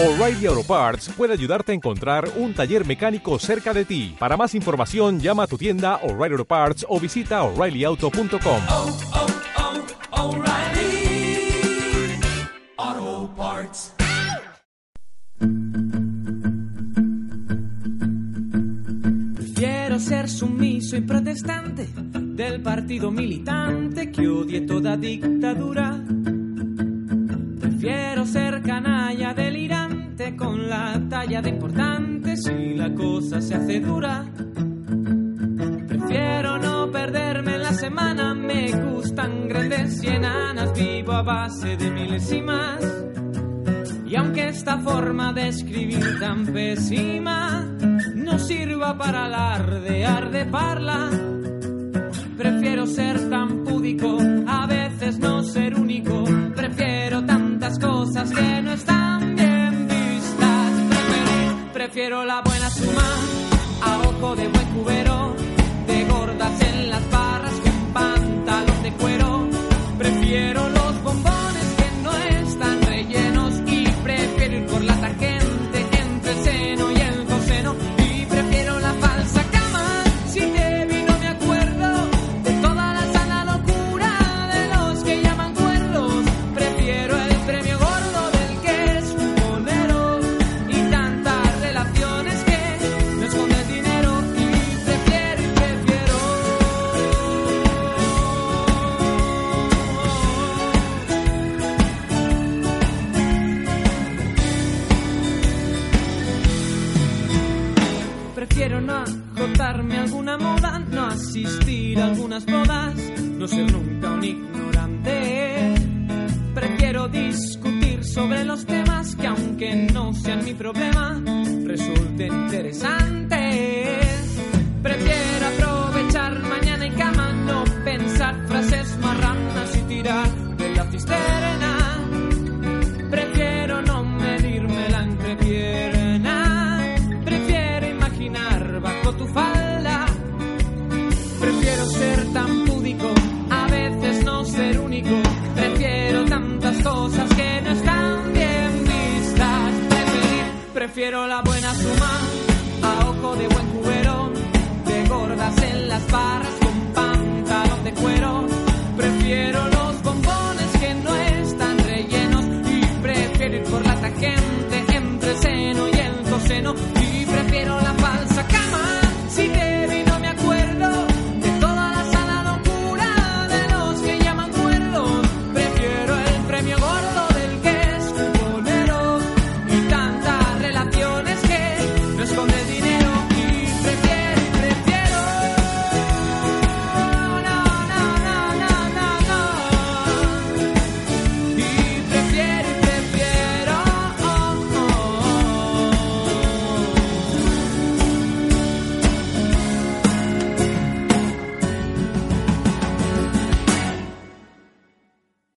O'Reilly Auto Parts puede ayudarte a encontrar un taller mecánico cerca de ti. Para más información, llama a tu tienda O'Reilly Auto Parts o visita oreillyauto.com. oh, oh, Parts. Prefiero ser sumiso y protestante del partido militante que odie toda dictadura. Prefiero ser canalla delirante con la talla de importante si la cosa se hace dura. Prefiero no perderme la semana, me gustan grandes y enanas, vivo a base de milésimas. Y aunque esta forma de escribir tan pésima no sirva para alardear de parla, prefiero ser no agotarme a alguna moda, no asistir a algunas bodas, no ser nunca un ignorante. Prefiero discutir sobre los temas que aunque no sean mi problema, resulten interesantes. Prefiero aprovechar mañana en cama, no pensar frases marranas y tirar de la cisterna. Prefiero la buena suma a ojo de buen cubero. De gordas en las barras con pantalón de cuero. Prefiero los bombones que no están rellenos y prefiero ir por la tangente entre seno y el coseno